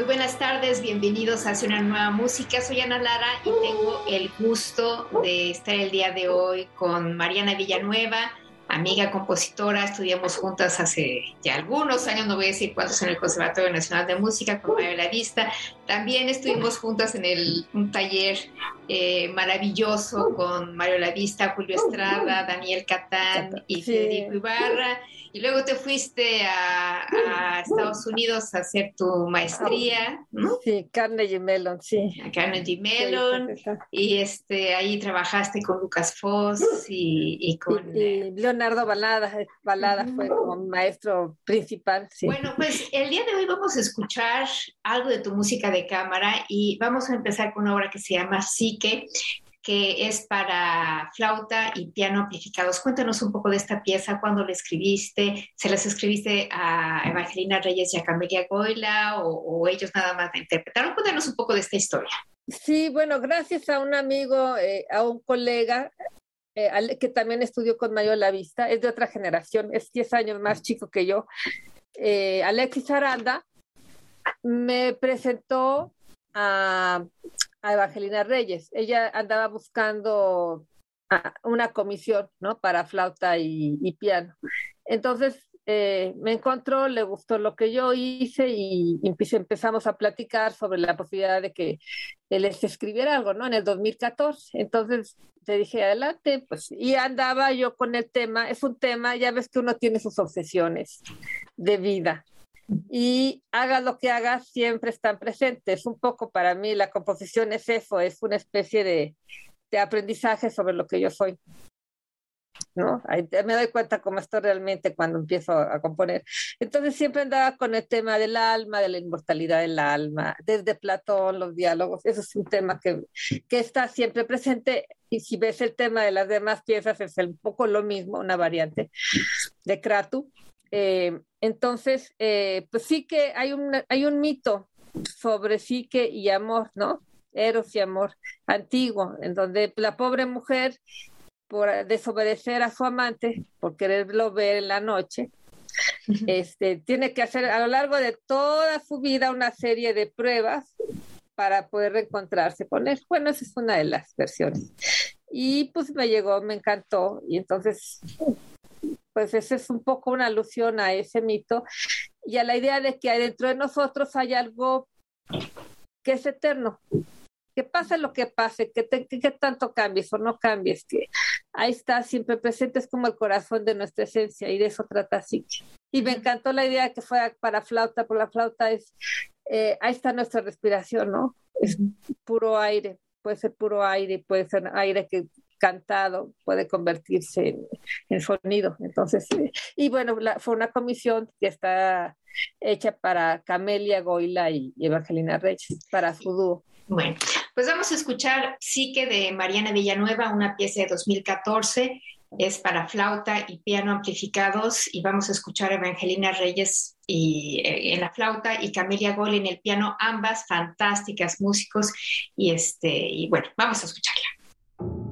Muy buenas tardes, bienvenidos a Hacia una nueva música. Soy Ana Lara y tengo el gusto de estar el día de hoy con Mariana Villanueva, amiga compositora. Estudiamos juntas hace ya algunos años, no voy a decir cuántos, en el Conservatorio Nacional de Música con Mario La Vista. También estuvimos juntas en el, un taller eh, maravilloso con Mario La Vista, Julio Estrada, Daniel Catán y Federico Ibarra y luego te fuiste a, Estados Unidos a hacer tu maestría, ¿no? Sí, Carnegie Mellon, sí. A Carnegie Mellon. y este, ahí trabajaste con Lucas Foss y, con... Y, Leonardo Balada, Balada fue como maestro principal, sí. Bueno, pues el día de hoy vamos a escuchar algo de tu música de cámara y vamos a empezar con una obra que se llama Psique, es para flauta y piano amplificados. Cuéntanos un poco de esta pieza, cuándo la escribiste, se las escribiste a Evangelina Reyes y a Camelia Goila o, ellos nada más la interpretaron. Cuéntanos un poco de esta historia. Sí, bueno, gracias a un amigo, eh, a un colega eh, que también estudió con Mayor La Vista, es de otra generación, es 10 años más chico que yo, eh, Alexis Aranda, me presentó a a Evangelina Reyes. Ella andaba buscando una comisión, ¿no? Para flauta y, piano. Entonces eh, me encontró, le gustó lo que yo hice y, empezamos a platicar sobre la posibilidad de que él escribiera algo, ¿no? En el 2014. Entonces te dije, adelante, pues, y andaba yo con el tema, es un tema, ya ves que uno tiene sus obsesiones de vida y haga lo que haga, siempre están presentes. Un poco para mí la composición es eso, es una especie de, de aprendizaje sobre lo que yo soy. ¿no? me doy cuenta cómo estoy realmente cuando empiezo a componer. Entonces siempre andaba con el tema del alma, de la inmortalidad del alma, desde Platón, los diálogos, eso es un tema que, que está siempre presente y si ves el tema de las demás piezas es un poco lo mismo, una variante de Kratu. Eh, entonces, eh, pues sí que hay un, hay un mito sobre psique y amor, ¿no? Eros y amor antiguo, en donde la pobre mujer, por desobedecer a su amante, por quererlo ver en la noche, este, tiene que hacer a lo largo de toda su vida una serie de pruebas para poder reencontrarse con él. Bueno, esa es una de las versiones. Y pues me llegó, me encantó, y entonces pues esa es un poco una alusión a ese mito y a la idea de que dentro de nosotros hay algo que es eterno, que pase lo que pase, que, que, tanto cambies o no cambies, que ahí está siempre presente, es como el corazón de nuestra esencia y de eso trata así. Y me encantó la idea que fuera para flauta, porque la flauta es, eh, ahí está nuestra respiración, ¿no? Es puro aire, puede ser puro aire, puede ser aire que cantado puede convertirse en, sonido. Entonces, y bueno, fue una comisión que está hecha para Camelia Goila y, Evangelina Reyes, para su dúo. Bueno, pues vamos a escuchar Psique de Mariana Villanueva, una pieza de 2014 es para flauta y piano amplificados y vamos a escuchar a Evangelina Reyes y, eh, en la flauta y Camelia Goila en el piano, ambas fantásticas músicos y este y bueno, vamos a escucharla.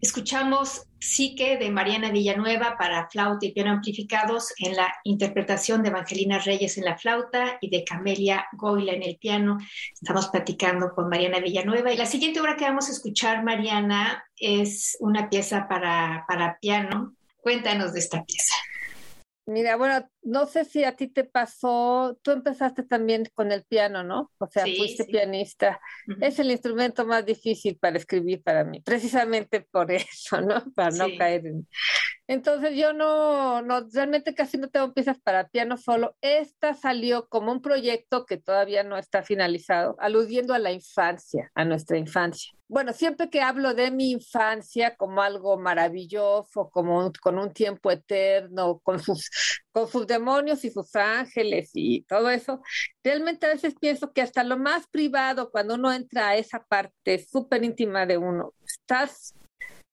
Escuchamos Psique de Mariana Villanueva para flauta y piano amplificados en la interpretación de Evangelina Reyes en la flauta y de Camelia Goila en el piano. Estamos platicando con Mariana Villanueva y la siguiente obra que vamos a escuchar, Mariana, es una pieza para, para piano. Cuéntanos de esta pieza. Mira, bueno, no sé si a ti te pasó, tú empezaste también con el piano, ¿no? O sea, fuiste pianista. Es el instrumento más difícil para escribir para mí, precisamente por eso, ¿no? Para no caer en... Entonces yo no, no, realmente casi no tengo piezas para piano solo. Esta salió como un proyecto que todavía no está finalizado, aludiendo a la infancia, a nuestra infancia. Bueno, siempre que hablo de mi infancia como algo maravilloso, como con un tiempo eterno, con sus, con sus demonios y sus ángeles y todo eso, realmente a veces pienso que hasta lo más privado, cuando uno entra a esa parte súper íntima de uno, estás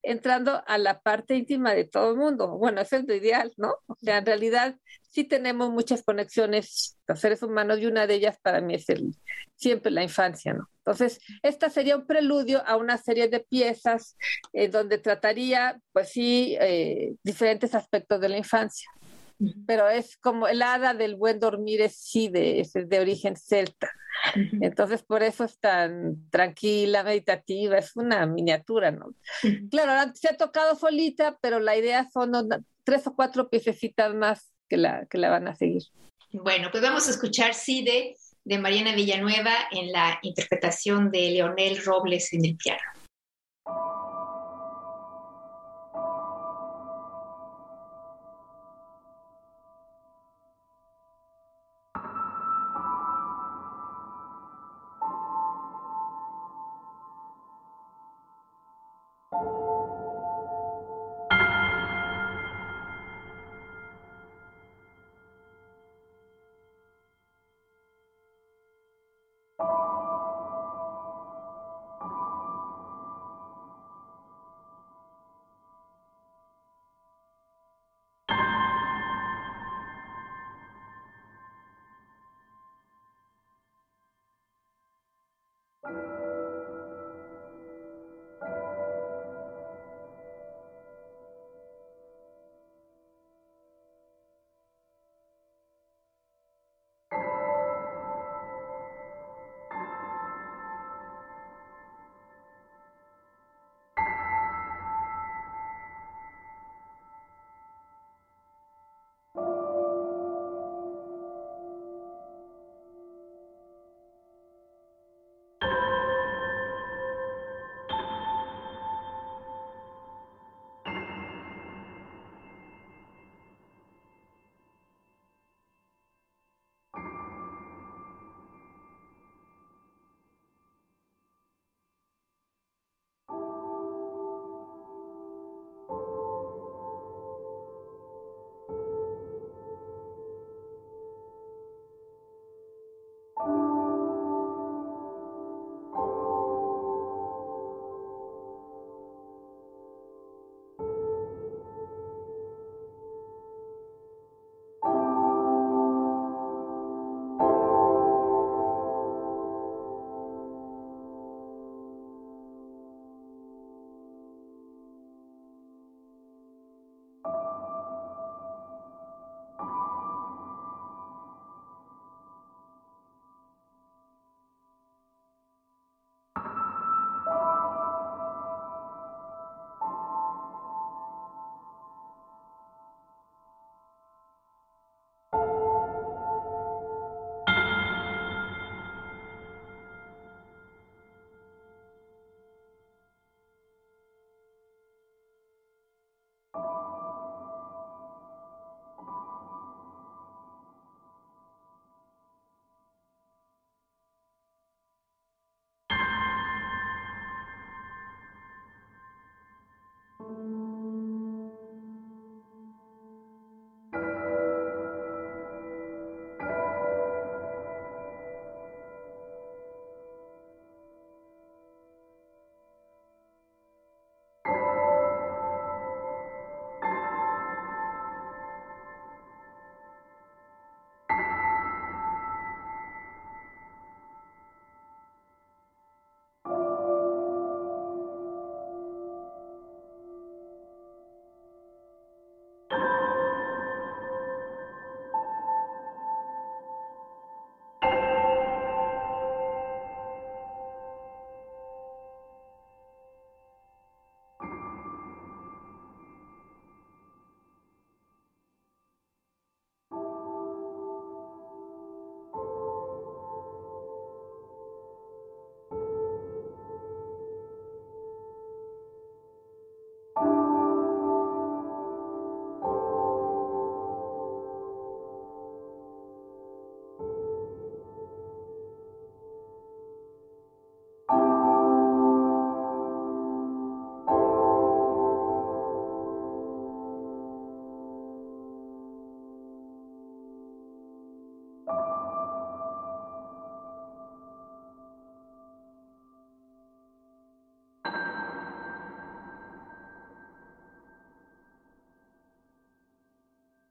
entrando a la parte íntima de todo el mundo. Bueno, eso es lo ideal, ¿no? O sea, en realidad sí tenemos muchas conexiones los seres humanos y una de ellas para mí es el, siempre la infancia, ¿no? Entonces, esta sería un preludio a una serie de piezas eh, donde trataría, pues sí, eh, diferentes aspectos de la infancia. Pero es como el hada del buen dormir es sí de, es de origen celta. Entonces, por eso es tan tranquila, meditativa, es una miniatura, ¿no? Claro, se ha tocado solita, pero la idea son tres o cuatro piececitas más que la, que la van a seguir. Bueno, pues vamos a escuchar Cide de Mariana Villanueva en la interpretación de Leonel Robles en el piano.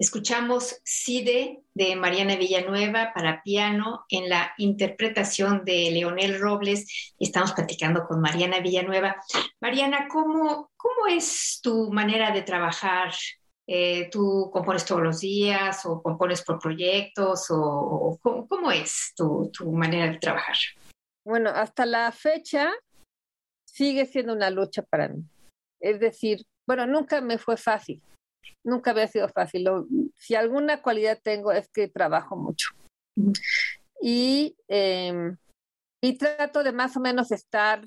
Escuchamos Cide de Mariana Villanueva para piano en la interpretación de Leonel Robles estamos platicando con Mariana Villanueva. Mariana, ¿cómo, cómo es tu manera de trabajar? Eh, ¿Tú compones todos los días o compones por proyectos o, ¿cómo, es tu, tu manera de trabajar? Bueno, hasta la fecha sigue siendo una lucha para mí. Es decir, bueno, nunca me fue fácil nunca había sido fácil. si alguna cualidad tengo es que trabajo mucho. Y, em, y trato de más o menos estar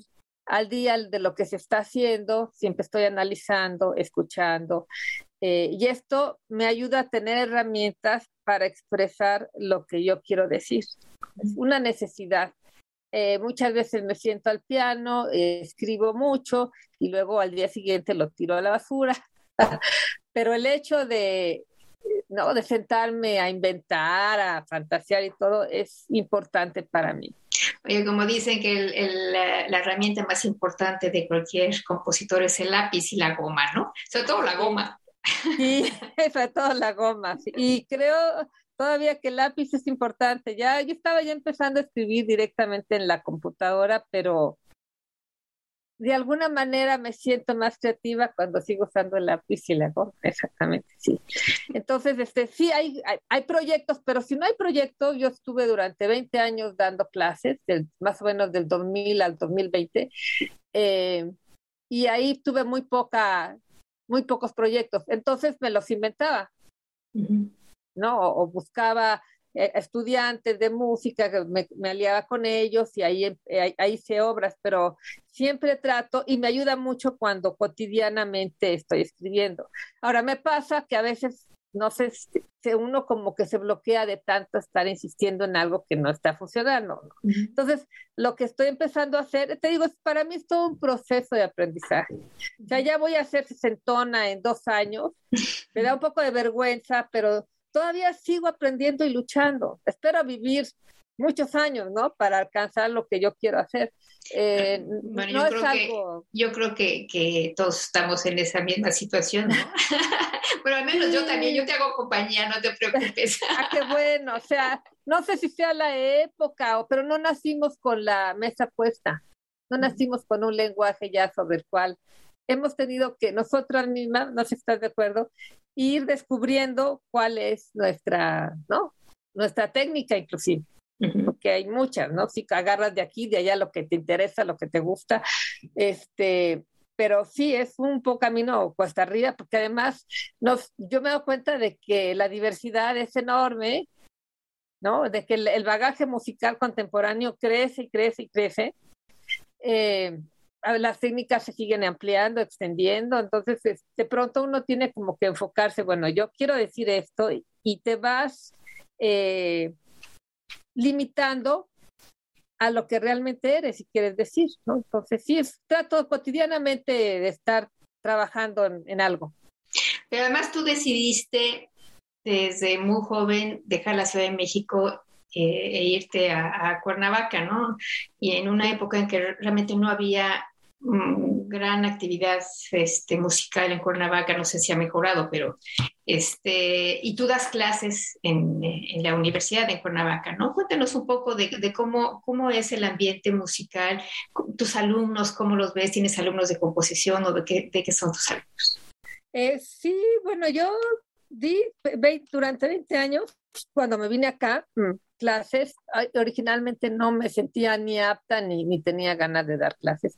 al día de lo que se está haciendo, siempre estoy analizando, escuchando. Eh, y esto me ayuda a tener herramientas para expresar lo que yo quiero decir. Es una necesidad. Eh, muchas veces me siento al piano, escribo mucho y luego al día siguiente lo tiro a la basura. Pero el hecho de, no, de sentarme a inventar, a fantasear y todo es importante para mí. Oye, como dicen que la, herramienta más importante de cualquier compositor es el lápiz y la goma, ¿no? Sobre todo la goma. Sí, sobre todo la goma. Y creo todavía que el lápiz es importante. Ya yo estaba ya empezando a escribir directamente en la computadora, pero de alguna manera me siento más creativa cuando sigo usando el lápiz y la goma, exactamente, sí. Entonces, este, sí hay, hay, proyectos, pero si no hay proyectos, yo estuve durante 20 años dando clases, más o menos del 2000 al 2020, eh, y ahí tuve muy poca, muy pocos proyectos, entonces me los inventaba, ¿no? o buscaba estudiantes de música, me, me, aliaba con ellos y ahí, eh, ahí hice obras, pero siempre trato y me ayuda mucho cuando cotidianamente estoy escribiendo. Ahora me pasa que a veces, no sé, uno como que se bloquea de tanto estar insistiendo en algo que no está funcionando. Entonces, lo que estoy empezando a hacer, te digo, para mí es todo un proceso de aprendizaje. O sea, ya voy a ser sesentona en dos años, me da un poco de vergüenza, pero todavía sigo aprendiendo y luchando. Espero vivir muchos años, ¿no? Para alcanzar lo que yo quiero hacer. Eh, bueno, yo, creo que, yo creo que, todos estamos en esa misma situación, ¿no? Pero al menos yo también, yo te hago compañía, no te preocupes. ah, qué bueno, o sea, no sé si sea la época, pero no nacimos con la mesa puesta, no nacimos con un lenguaje ya sobre el cual hemos tenido que nosotras mismas, no sé si estás de acuerdo, ir descubriendo cuál es nuestra, ¿no? Nuestra técnica inclusive. Porque hay muchas, ¿no? Si agarras de aquí, de allá lo que te interesa, lo que te gusta, este, pero sí es un poco camino cuesta arriba, porque además nos, yo me doy cuenta de que la diversidad es enorme, ¿no? De que el, bagaje musical contemporáneo crece y crece y crece. Eh, las técnicas se siguen ampliando, extendiendo, entonces de pronto uno tiene como que enfocarse, bueno, yo quiero decir esto y te vas eh, limitando a lo que realmente eres y quieres decir, ¿no? Entonces sí, trato cotidianamente de estar trabajando en, algo. Pero además tú decidiste desde muy joven dejar la Ciudad de México eh, e irte a, Cuernavaca, ¿no? Y en una época en que realmente no había mm, gran actividad este, musical en Cuernavaca, no sé si ha mejorado, pero este, y tú das clases en, en la Universidad de Cuernavaca, ¿no? Cuéntanos un poco de, de, cómo, cómo es el ambiente musical, tus alumnos, cómo los ves, tienes alumnos de composición o de qué, de qué son tus alumnos. Eh, sí, bueno, yo di durante 20 años, cuando me vine acá, mm, clases, originalmente no me sentía ni apta ni, tenía ganas de dar clases,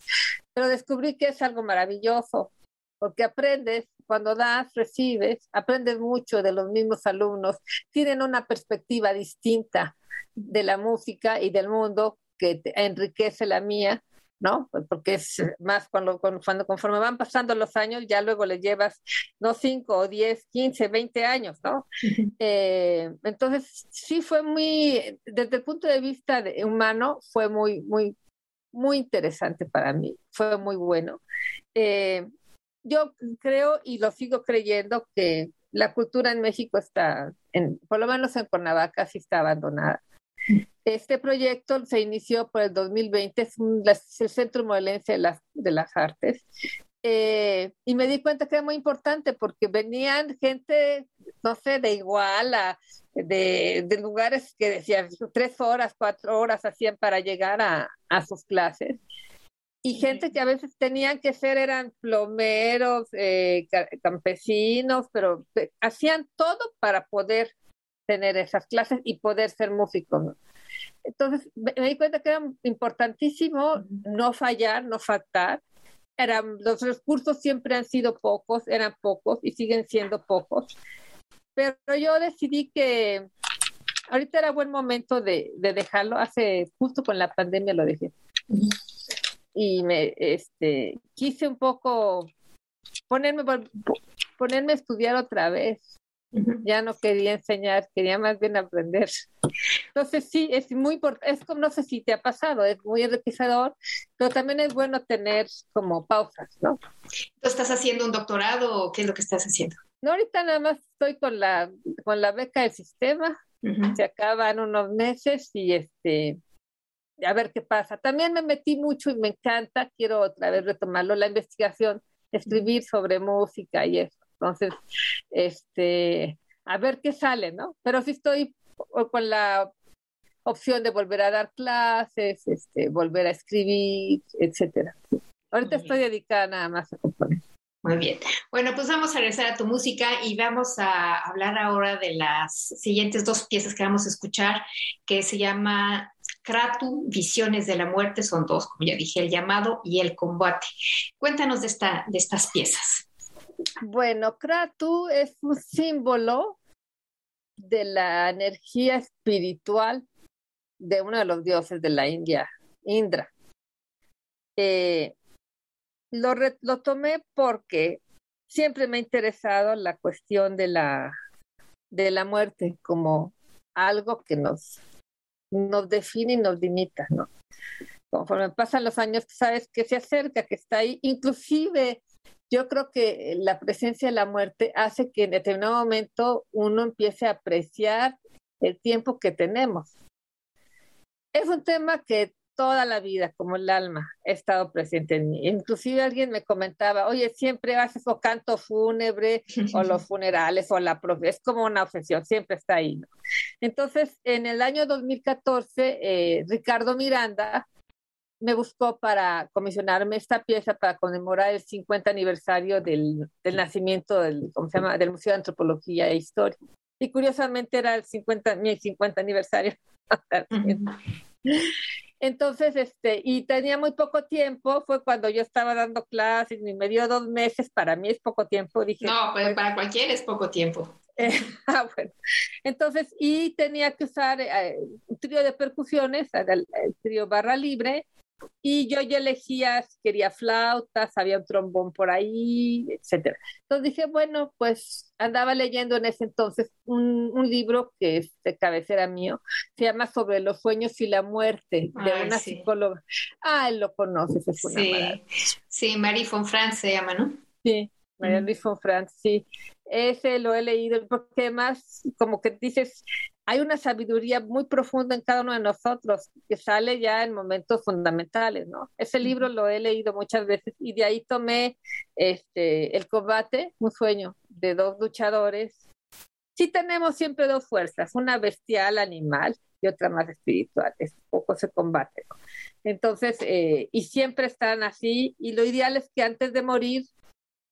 pero descubrí que es algo maravilloso, porque aprendes, cuando das, recibes, aprendes mucho de los mismos alumnos, tienen una perspectiva distinta de la música y del mundo que enriquece la mía ¿no? Pues porque es más cuando, cuando, conforme van pasando los años, ya luego le llevas, no 5 o 10, 15, 20 años, ¿no? Eh, entonces, sí fue muy, desde el punto de vista de, humano, fue muy, muy, muy interesante para mí, fue muy bueno. Eh, yo creo y lo sigo creyendo que la cultura en México está, en, por lo menos en Cuernavaca, sí está abandonada. Este proyecto se inició por el 2020, es, el Centro Modelense de las, de las Artes. Eh, y me di cuenta que era muy importante porque venían gente, no sé, de Iguala, de, de lugares que decían tres horas, cuatro horas hacían para llegar a, a sus clases. Y gente que a veces tenían que ser, eran plomeros, eh, campesinos, pero eh, hacían todo para poder tener esas clases y poder ser músico. Entonces me, di cuenta que era importantísimo no fallar, no faltar. eran, los recursos siempre han sido pocos, eran pocos y siguen siendo pocos. Pero yo decidí que ahorita era buen momento de, de dejarlo. Hace, justo con la pandemia lo dejé. Y me, este, quise un poco ponerme, ponerme a estudiar otra vez. Ya no quería enseñar, quería más bien aprender. Entonces sí, es muy importante, no sé si te ha pasado, es muy enriquecedor, pero también es bueno tener como pausas, ¿no? ¿Tú estás haciendo un doctorado o qué es lo que estás haciendo? No, ahorita nada más estoy con la, con la beca del sistema, se acaban unos meses y este, a ver qué pasa. También me metí mucho y me encanta, quiero otra vez retomarlo, la investigación, escribir sobre música y eso. Entonces, este, a ver qué sale, ¿no? Pero sí estoy con la opción de volver a dar clases, este, volver a escribir, etcétera. Ahorita estoy dedicada nada más a componer. Muy bien. Bueno, pues vamos a regresar a tu música y vamos a hablar ahora de las siguientes dos piezas que vamos a escuchar, que se llama Kratu, Visiones de la Muerte, son dos, como ya dije, el llamado y el combate. Cuéntanos de, esta, de estas piezas. Bueno, Kratu es un símbolo de la energía espiritual de uno de los dioses de la India, Indra. Eh, lo, lo tomé porque siempre me ha interesado la cuestión de la, de la muerte como algo que nos, nos define y nos limita, ¿no? Conforme pasan los años, sabes que se acerca, que está ahí. Inclusive, yo creo que la presencia de la muerte hace que en determinado momento uno empiece a apreciar el tiempo que tenemos. Es un tema que toda la vida, como el alma, ha estado presente en mí. Inclusive alguien me comentaba, oye, siempre haces o canto fúnebre o los funerales o la profe, es como una obsesión, siempre está ahí. Entonces, en el año 2014, eh, Ricardo Miranda me buscó para comisionarme esta pieza para conmemorar el 50 aniversario del, del nacimiento del, ¿cómo se llama? del Museo de Antropología e Historia. Y curiosamente era el 50, mi 50 aniversario. Entonces, este, y tenía muy poco tiempo, fue cuando yo estaba dando clases y me dio dos meses, para mí es poco tiempo, dije. No, pues, para cualquiera es poco tiempo. ah, bueno. Entonces, y tenía que usar eh, un trío de percusiones, el, el trío barra libre, y yo ya elegía si quería flautas, había un trombón por ahí, etcétera. Entonces dije, bueno, pues andaba leyendo en ese entonces un, un, libro que es de cabecera mío, se llama Sobre los sueños y la muerte, de Ay, una sí. psicóloga. Ah, lo conoces, es una Sí, maravilla. sí, Marie von Franz se llama, ¿no? Sí, Ujú. Luis von Franz, sí. Ese lo he leído porque además, como que dices, hay una sabiduría muy profunda en cada uno de nosotros que sale ya en momentos fundamentales, ¿no? Ese libro lo he leído muchas veces y de ahí tomé este, El combate, un sueño de dos luchadores. Sí tenemos siempre dos fuerzas, una bestial, animal, y otra más espiritual. Es poco se combate. ¿no? Entonces, eh, y siempre están así, y lo ideal es que antes de morir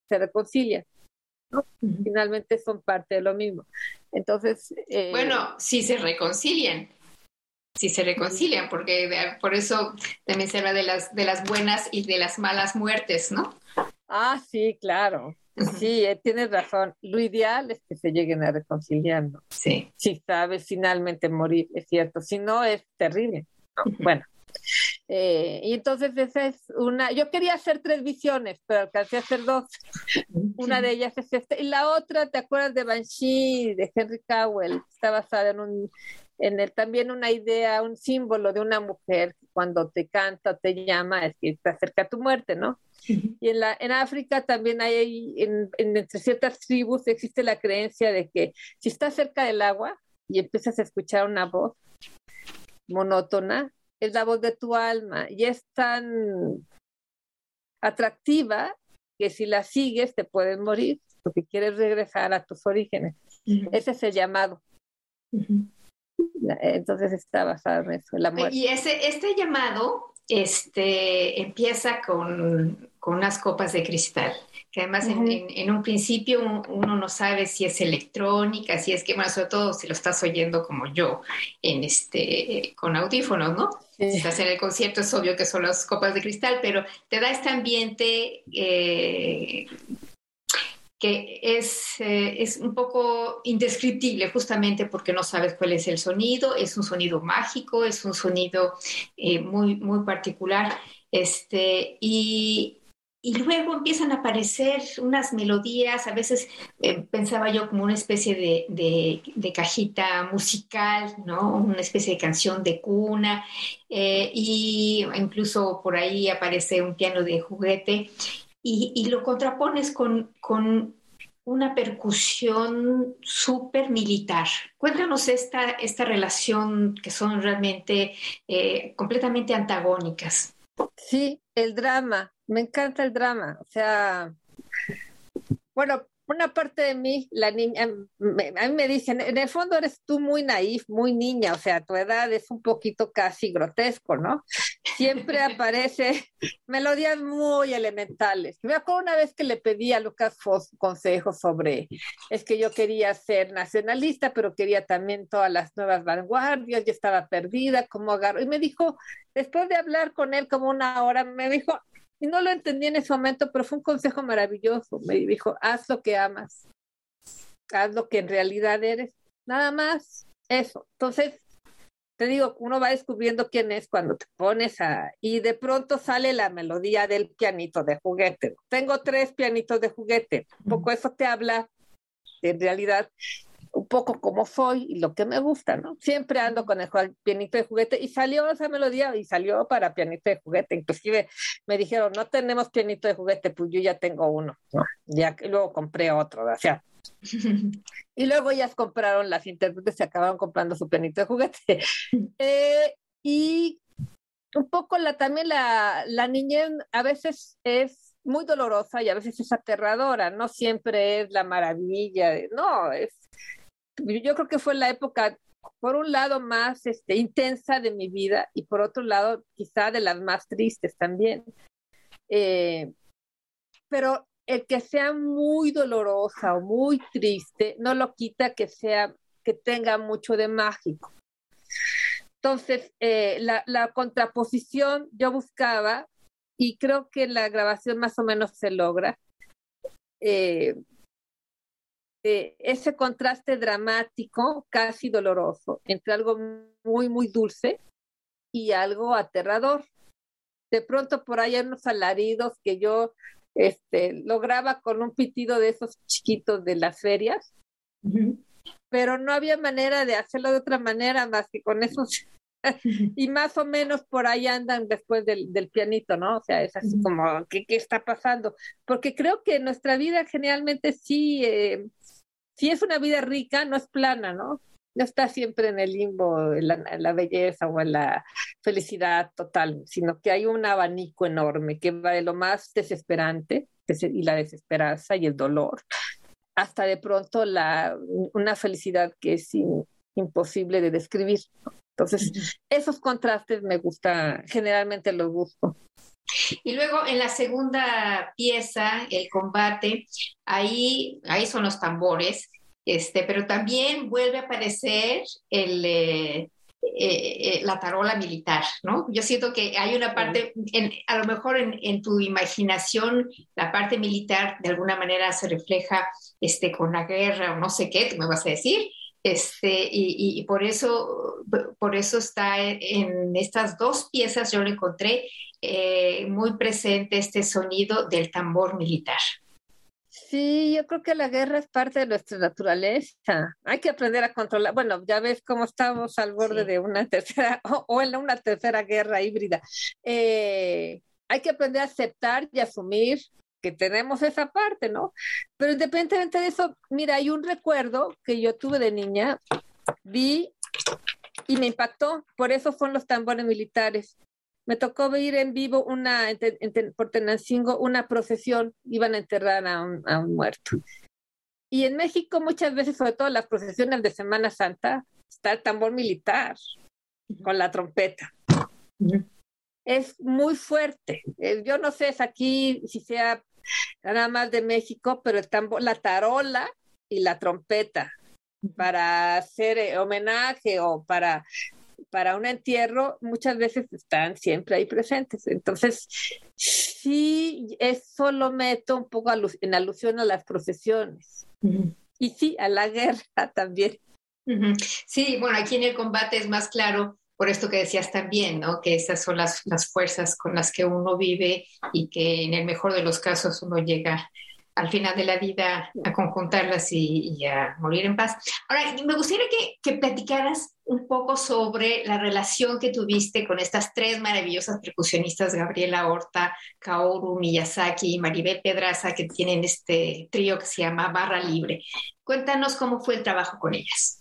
se reconcilian. ¿no? Finalmente son parte de lo mismo. Entonces, eh, Bueno, si se reconcilian, si se reconcilian, porque de- por eso también se habla de las, de las buenas y de las malas muertes, ¿no? ah, sí, claro. Sí, eh, tienes razón. Lo ideal es que se lleguen a reconciliar, ¿no? Sí. Si sabes finalmente morir, es cierto. Si no, es terrible. ¿no? Bueno. Eh, y entonces esa es una, yo quería hacer tres visiones, pero alcancé a hacer dos. Una de ellas es esta. Y la otra, ¿te acuerdas de Banshee, de Henry Cowell? Está basada en un, en el, también una idea, un símbolo de una mujer que cuando te canta, te llama, es que te acerca a tu muerte, ¿no? Y en, la, en África también hay, en, en, entre ciertas tribus existe la creencia de que si estás cerca del agua y empiezas a escuchar una voz monótona, es la voz de tu alma y es tan atractiva que si la sigues te puedes morir porque quieres regresar a tus orígenes. Ese es el llamado. Entonces está basado en eso, en la muerte. Y ese, este llamado este, empieza con, con unas copas de cristal que además en, un principio uno no sabe si es electrónica, si es que, más sobre todo si lo estás oyendo como yo, en este, con audífonos, ¿no? Si estás en el concierto es obvio que son las copas de cristal, pero te da este ambiente eh, que es, eh, es un poco indescriptible justamente porque no sabes cuál es el sonido, es un sonido mágico, es un sonido eh, muy, muy particular. Este, y, y luego empiezan a aparecer unas melodías, a veces eh, pensaba yo como una especie de, de, cajita musical, ¿no? Una especie de canción de cuna, y incluso por ahí aparece un piano de juguete, y, y lo contrapones con, con una percusión súper militar. Cuéntanos esta, esta relación que son realmente eh, completamente antagónicas. Sí, el drama, me encanta el drama. O sea, bueno, una parte de mí, la niña, a mí me dicen, en el fondo eres tú muy naif, muy niña, o sea, tu edad es un poquito casi grotesco, ¿no? Siempre aparece melodías muy elementales. Me acuerdo una vez que le pedí a Lucas Foss consejos sobre, es que yo quería ser nacionalista, pero quería también todas las nuevas vanguardias, yo estaba perdida, ¿cómo agarro? Y me dijo, después de hablar con él como una hora, me dijo, y no lo entendí en ese momento, pero fue un consejo maravilloso. Me dijo, haz lo que amas, haz lo que en realidad eres, nada más eso. Entonces, te digo, uno va descubriendo quién es cuando te pones a... Y de pronto sale la melodía del pianito de juguete. Tengo tres pianitos de juguete. Un poco eso te habla, en realidad, un poco como soy y lo que me gusta, ¿no? Siempre ando con el pianito de juguete y salió esa melodía y salió para pianito de juguete. Inclusive me dijeron, no tenemos pianito de juguete, pues yo ya tengo uno, ¿no? Ya que luego compré otro, o sea. y luego ellas compraron, las intérpretes se acabaron comprando su pianito de juguete. Eh, y un poco la, también la, la niñez a veces es muy dolorosa y a veces es aterradora, no siempre es la maravilla, no, es yo creo que fue la época, por un lado, más este, intensa de mi vida y por otro lado, quizá de las más tristes también. Eh, pero el que sea muy dolorosa o muy triste no lo quita que sea que tenga mucho de mágico. Entonces, eh, la, la, contraposición yo buscaba, y creo que la grabación más o menos se logra, eh, eh, ese contraste dramático, casi doloroso, entre algo muy, muy dulce y algo aterrador. De pronto por ahí hay unos alaridos que yo este, lograba con un pitido de esos chiquitos de las ferias, pero no había manera de hacerlo de otra manera más que con esos y más o menos por ahí andan después del, del pianito, ¿no? O sea, es así como, ¿qué, ¿qué, está pasando? Porque creo que nuestra vida generalmente sí, eh, sí es una vida rica, no es plana, ¿no? No está siempre en el limbo, en la, belleza o en la felicidad total, sino que hay un abanico enorme que va de lo más desesperante y la desesperanza y el dolor, hasta de pronto la, una felicidad que es imposible de describir. Entonces, esos contrastes me gusta, generalmente los busco. Y luego en la segunda pieza, el combate, ahí, ahí son los tambores, este, pero también vuelve a aparecer el, eh, eh, eh, la tarola militar, ¿no? Yo siento que hay una parte, a lo mejor en, tu imaginación, la parte militar de alguna manera se refleja este, con la guerra o no sé qué, tú me vas a decir, este, y, por, eso, por eso está en estas dos piezas, yo lo encontré eh, muy presente este sonido del tambor militar. Sí, yo creo que la guerra es parte de nuestra naturaleza. Hay que aprender a controlar. Bueno, ya ves cómo estamos al borde de una tercera o, en una tercera guerra híbrida. Eh, hay que aprender a aceptar y asumir que tenemos esa parte, ¿no? Pero independientemente de eso, mira, hay un recuerdo que yo tuve de niña, vi y me impactó, por eso son los tambores militares. Me tocó ver en vivo una, por Tenancingo, una procesión, iban a enterrar a un, a un muerto. Y en México muchas veces, sobre todo las procesiones de Semana Santa, está el tambor militar con la trompeta. es muy fuerte. Eh, yo no sé si aquí si sea nada más de México, pero el tambor, la tarola y la trompeta para hacer eh, homenaje o para para un entierro muchas veces están siempre ahí presentes. Entonces, sí, eso lo meto un poco en alusión a las procesiones. Y sí, a la guerra también. Sí, bueno, aquí en el combate es más claro por esto que decías también, ¿no? Que esas son las, las fuerzas con las que uno vive y que en el mejor de los casos uno llega al final de la vida a conjuntarlas y, a morir en paz. Ahora, me gustaría que, que, platicaras un poco sobre la relación que tuviste con estas tres maravillosas percusionistas, Gabriela Horta, Kaoru Miyazaki y Maribel Pedraza, que tienen este trío que se llama Barra Libre. Cuéntanos cómo fue el trabajo con ellas.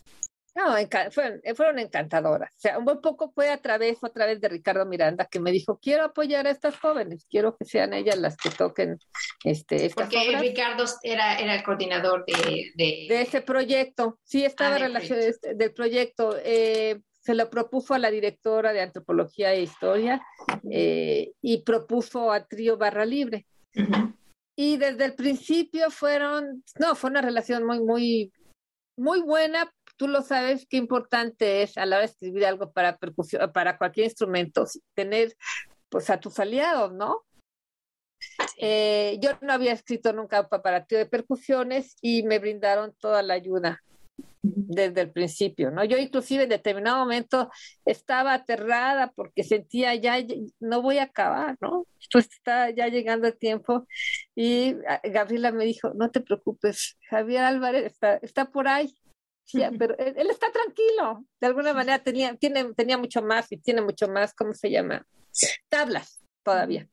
No, fueron, eh, fueron, encantadoras. O sea, un poco fue a través, otra vez de Ricardo Miranda, que me dijo, quiero apoyar a estas jóvenes, quiero que sean ellas las que toquen este, estas Porque Ricardo era, era el coordinador de, de... ese proyecto. Sí, estaba ah, relacionado este, del proyecto. Eh, se lo propuso a la directora de Antropología e Historia eh, y propuso a Trío Barra Libre. Y desde el principio fueron, no, fue una relación muy, muy, muy buena tú lo sabes qué importante es a la hora de escribir algo para percusión, para cualquier instrumento, tener pues a tus aliados, ¿no? Eh, yo no había escrito nunca un preparativo de percusiones y me brindaron toda la ayuda desde el principio, ¿no? Yo inclusive en determinado momento estaba aterrada porque sentía ya no voy a acabar, ¿no? Pues está ya llegando el tiempo y ah, Gabriela me dijo, no te preocupes, Javier Álvarez está, está por ahí, pero él, está tranquilo. De alguna manera tenía, tiene, tenía mucho más y tiene mucho más, ¿cómo se llama? Tablas todavía.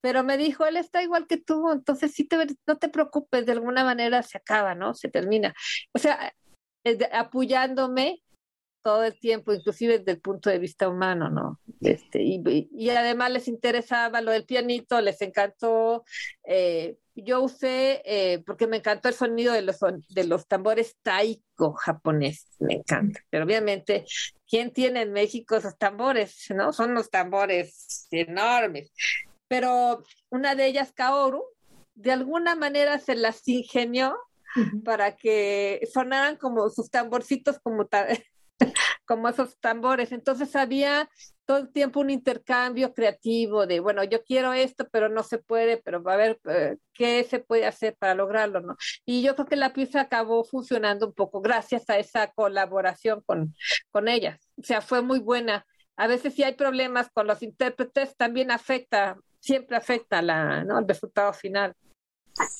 Pero me dijo, él está igual que tú, entonces sí te, no te preocupes, de alguna manera se acaba, ¿no? Se termina. O sea, apoyándome todo el tiempo, inclusive desde el punto de vista humano, ¿no? Este, y, y además les interesaba lo del pianito, les encantó. Eh, yo usé, eh, porque me encantó el sonido de los, de los tambores taiko japonés, me encanta. Pero obviamente, ¿quién tiene en México esos tambores? ¿No? Son los tambores enormes. Pero una de ellas, Kaoru, de alguna manera se las ingenió para que sonaran como sus tamborcitos como como esos tambores. Entonces había todo el tiempo un intercambio creativo de, bueno, yo quiero esto, pero no se puede, pero va a ver eh, qué se puede hacer para lograrlo, ¿no? Y yo creo que la pieza acabó funcionando un poco gracias a esa colaboración con, con ellas. O sea, fue muy buena. A veces si hay problemas con los intérpretes, también afecta, siempre afecta la, ¿no? el resultado final.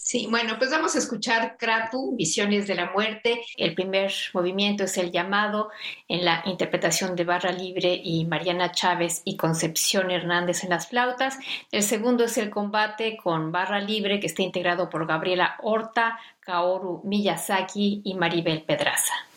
Sí, bueno, pues vamos a escuchar Kratu, Visiones de la Muerte. El primer movimiento es el llamado en la interpretación de Barra Libre y Mariana Chávez y Concepción Hernández en las flautas. El segundo es el combate con Barra Libre que está integrado por Gabriela Horta, Kaoru Miyazaki y Maribel Pedraza.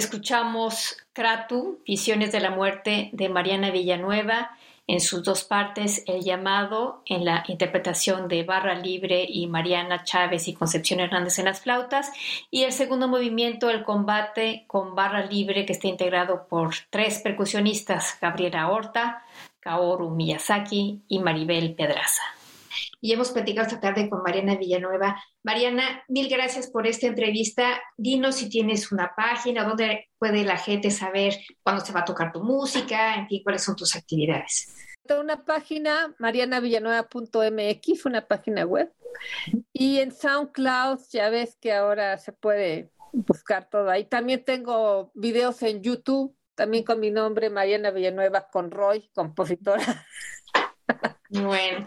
Escuchamos Kratu, Visiones de la Muerte de Mariana Villanueva, en sus dos partes, El llamado, en la interpretación de Barra Libre y Mariana Chávez y Concepción Hernández en las flautas, y el segundo movimiento, El combate con Barra Libre, que está integrado por tres percusionistas, Gabriela Horta, Kaoru Miyazaki y Maribel Pedraza y hemos platicado esta tarde con Mariana Villanueva. Mariana, mil gracias por esta entrevista. Dinos si tienes una página, dónde puede la gente saber cuándo se va a tocar tu música, en fin, cuáles son tus actividades. Una página, marianavillanueva.mx, una página web. Y en SoundCloud ya ves que ahora se puede buscar todo ahí. También tengo videos en YouTube, también con mi nombre, Mariana Villanueva con Roy, compositora. Bueno,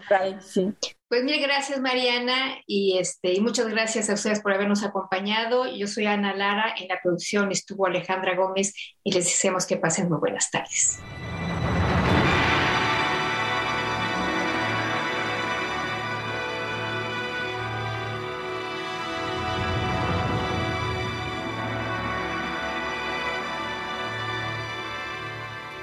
pues mil gracias Mariana y este y muchas gracias a ustedes por habernos acompañado. Yo soy Ana Lara, en la producción estuvo Alejandra Gómez y les deseamos que pasen muy buenas tardes.